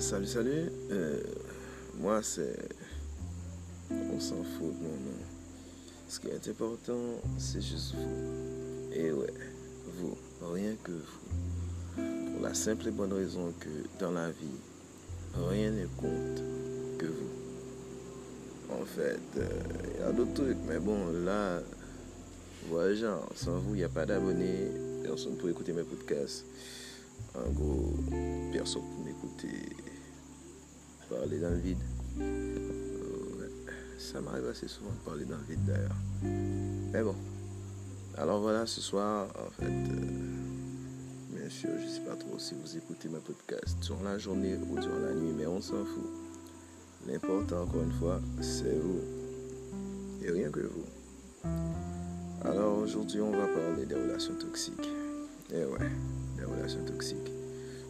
salut, salut. Euh, moi, c'est. On s'en fout de mon nom. Ce qui est important, c'est juste vous. Et ouais, vous, rien que vous. Pour la simple et bonne raison que dans la vie, rien ne compte que vous. En fait, il euh, y a d'autres trucs, mais bon, là, voilà, genre, sans vous, il n'y a pas d'abonnés, personne pour écouter mes podcasts. En gros, personne pour m'écouter parler dans le vide. ça m'arrive assez souvent de parler dans le vide d'ailleurs. Mais bon. Alors voilà, ce soir, en fait, euh, bien sûr, je ne sais pas trop si vous écoutez mes podcasts durant la journée ou durant la nuit, mais on s'en fout. L'important, encore une fois, c'est vous. Et rien que vous. Alors aujourd'hui, on va parler des relations toxiques. Et ouais, des relations toxiques.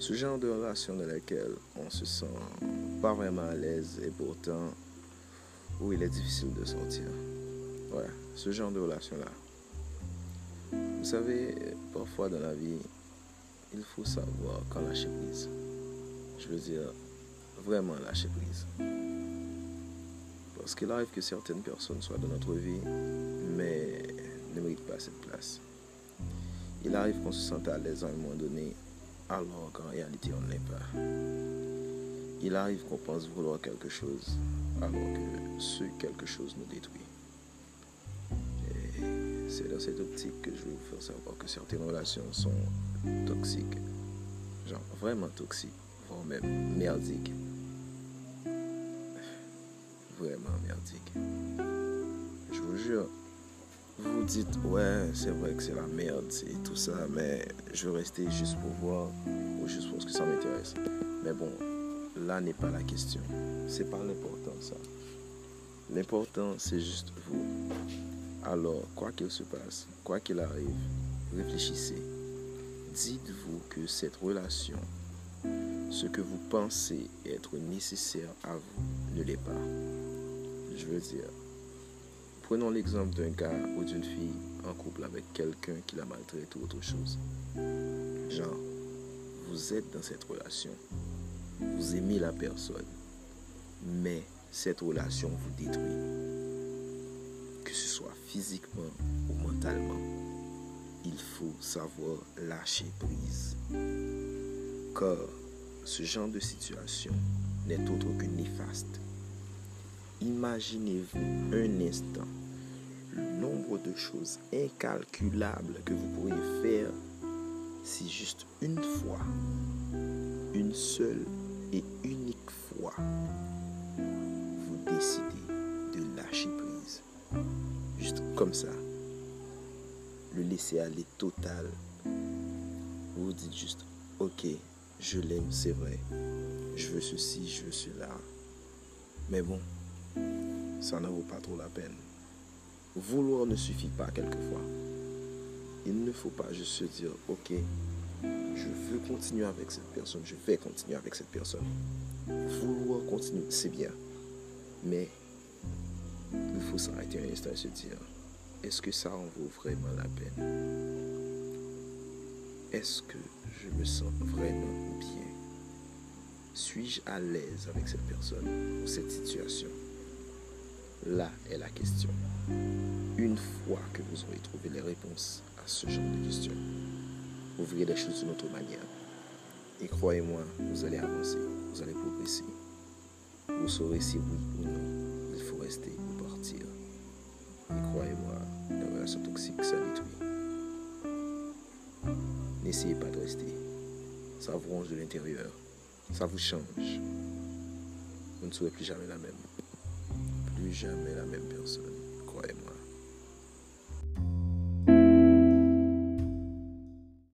Ce genre de relation dans laquelle on se sent pas vraiment à l'aise et pourtant où il est difficile de sortir. Ouais, ce genre de relation-là. Vous savez, parfois dans la vie, il faut savoir quand lâcher prise. Je veux dire, vraiment lâcher prise. Parce qu'il arrive que certaines personnes soient dans notre vie, mais ne méritent pas cette place. Il arrive qu'on se sente à l'aise à un moment donné, alors qu'en réalité on ne l'est pas. Il arrive qu'on pense vouloir quelque chose alors que ce quelque chose nous détruit. Et c'est dans cette optique que je vais vous faire savoir que certaines relations sont toxiques. Genre vraiment toxiques, voire même merdiques. Vraiment merdiques. Je vous jure, vous dites, ouais, c'est vrai que c'est la merde, c'est tout ça, mais je veux rester juste pour voir ou juste parce que ça m'intéresse. Mais bon, là n'est pas la question. C'est pas l'important ça. L'important, c'est juste vous. Alors, quoi qu'il se passe, quoi qu'il arrive, réfléchissez. Dites-vous que cette relation, ce que vous pensez être nécessaire à vous, ne l'est pas. Je veux dire, Prenons l'exemple d'un gars ou d'une fille en couple avec quelqu'un qui la maltraite ou autre chose. Genre, vous êtes dans cette relation, vous aimez la personne, mais cette relation vous détruit. Que ce soit physiquement ou mentalement, il faut savoir lâcher prise. Car ce genre de situation n'est autre que néfaste. Imaginez-vous un instant le nombre de choses incalculables que vous pourriez faire si juste une fois, une seule et unique fois, vous décidez de lâcher prise. Juste comme ça. Le laisser aller total. Vous vous dites juste, ok, je l'aime, c'est vrai. Je veux ceci, je veux cela. Mais bon, ça n'en vaut pas trop la peine. Vouloir ne suffit pas quelquefois. Il ne faut pas juste se dire, ok, je veux continuer avec cette personne, je vais continuer avec cette personne. Vouloir continuer, c'est bien. Mais il faut s'arrêter un instant et se dire, est-ce que ça en vaut vraiment la peine? Est-ce que je me sens vraiment bien? Suis-je à l'aise avec cette personne ou cette situation? Là est la question. Une fois que vous aurez trouvé les réponses à ce genre de questions, vous verrez les choses d'une autre manière. Et croyez-moi, vous allez avancer, vous allez progresser. Vous saurez si oui ou non il faut rester ou partir. Et croyez-moi, la relation toxique, ça détruit. N'essayez pas de rester. Ça vous ronge de l'intérieur. Ça vous change. Vous ne serez plus jamais la même jamais la même personne, croyez-moi.